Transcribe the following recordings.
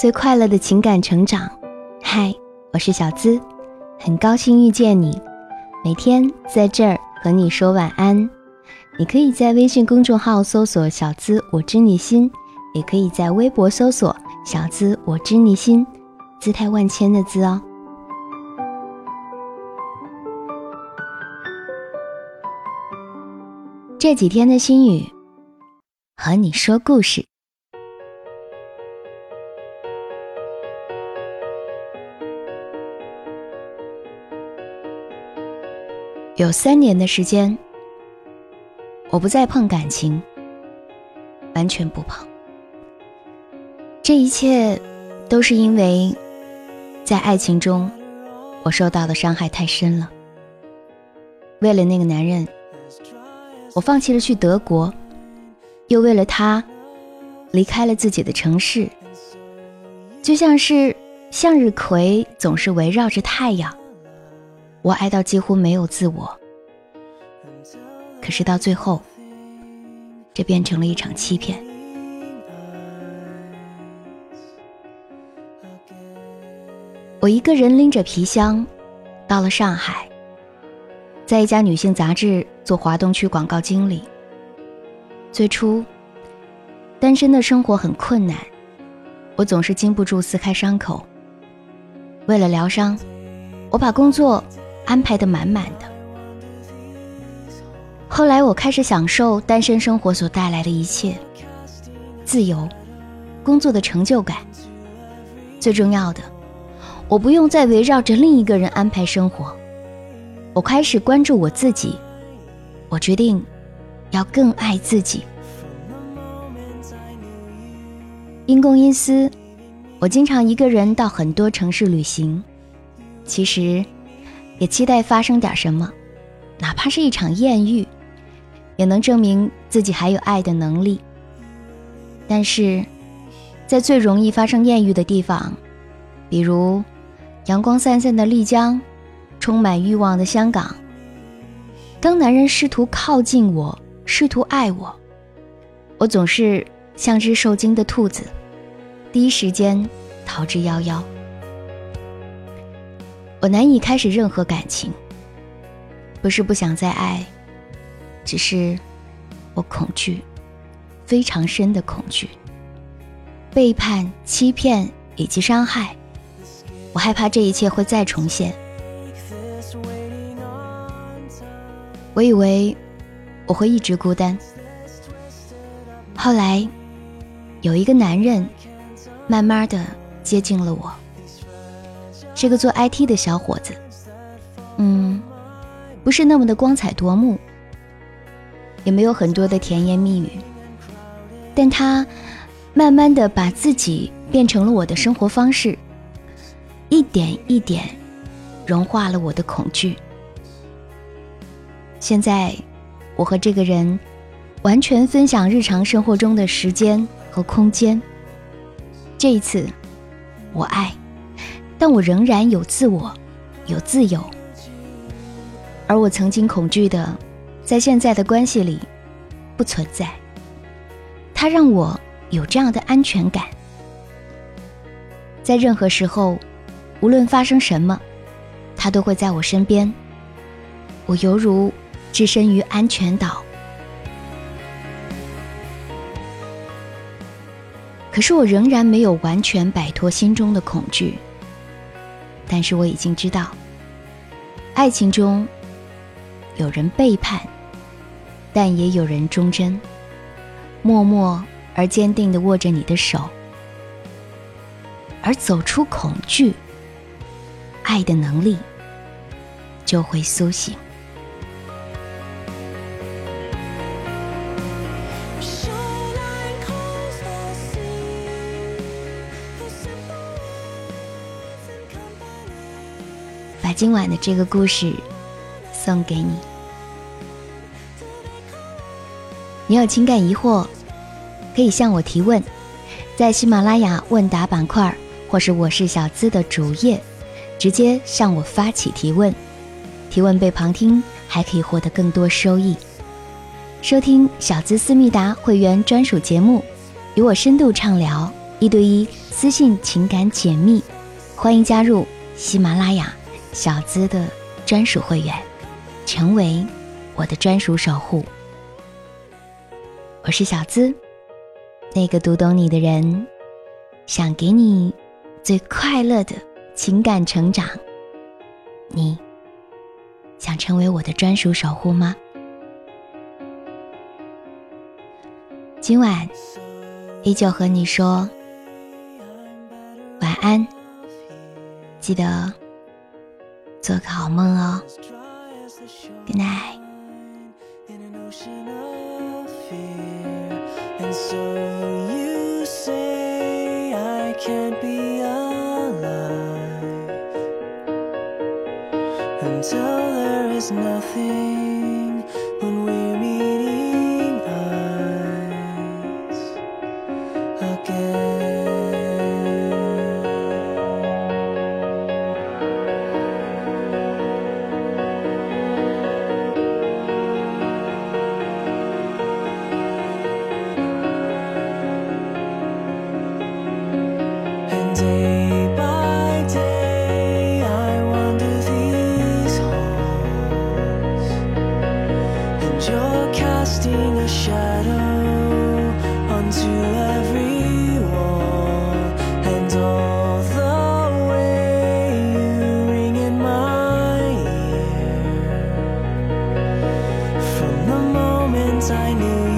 最快乐的情感成长。嗨，我是小资，很高兴遇见你。每天在这儿和你说晚安。你可以在微信公众号搜索“小资我知你心”，也可以在微博搜索“小资我知你心”，姿态万千的“资”哦。这几天的心语，和你说故事。有三年的时间，我不再碰感情，完全不碰。这一切都是因为，在爱情中，我受到的伤害太深了。为了那个男人。我放弃了去德国，又为了他离开了自己的城市，就像是向日葵总是围绕着太阳。我爱到几乎没有自我，可是到最后，这变成了一场欺骗。我一个人拎着皮箱，到了上海。在一家女性杂志做华东区广告经理。最初，单身的生活很困难，我总是禁不住撕开伤口。为了疗伤，我把工作安排的满满的。后来，我开始享受单身生活所带来的一切：自由、工作的成就感。最重要的，我不用再围绕着另一个人安排生活。我开始关注我自己，我决定要更爱自己。因公因私，我经常一个人到很多城市旅行。其实，也期待发生点什么，哪怕是一场艳遇，也能证明自己还有爱的能力。但是，在最容易发生艳遇的地方，比如阳光灿灿的丽江。充满欲望的香港。当男人试图靠近我，试图爱我，我总是像只受惊的兔子，第一时间逃之夭夭。我难以开始任何感情，不是不想再爱，只是我恐惧，非常深的恐惧，背叛、欺骗以及伤害，我害怕这一切会再重现。我以为我会一直孤单，后来有一个男人慢慢的接近了我，是个做 IT 的小伙子，嗯，不是那么的光彩夺目，也没有很多的甜言蜜语，但他慢慢的把自己变成了我的生活方式，一点一点融化了我的恐惧。现在，我和这个人完全分享日常生活中的时间和空间。这一次，我爱，但我仍然有自我，有自由。而我曾经恐惧的，在现在的关系里不存在。他让我有这样的安全感，在任何时候，无论发生什么，他都会在我身边。我犹如。置身于安全岛，可是我仍然没有完全摆脱心中的恐惧。但是我已经知道，爱情中有人背叛，但也有人忠贞，默默而坚定地握着你的手，而走出恐惧，爱的能力就会苏醒。今晚的这个故事送给你。你有情感疑惑，可以向我提问，在喜马拉雅问答板块，或是我是小资的主页，直接向我发起提问。提问被旁听，还可以获得更多收益。收听小资思密达会员专属节目，与我深度畅聊，一对一私信情感解密，欢迎加入喜马拉雅小资的专属会员，成为我的专属守护。我是小资，那个读懂你的人，想给你最快乐的情感成长。你想成为我的专属守护吗？今晚依旧和你说晚安，记得做个好梦哦。Good night. And so you say I can't be alive until there is nothing. I knew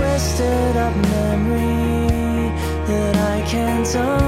twisted up memory that I can't undo.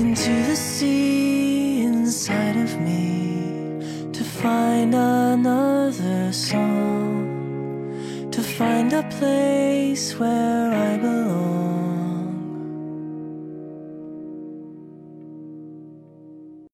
Into the sea inside of me to find another song, to find a place where I belong.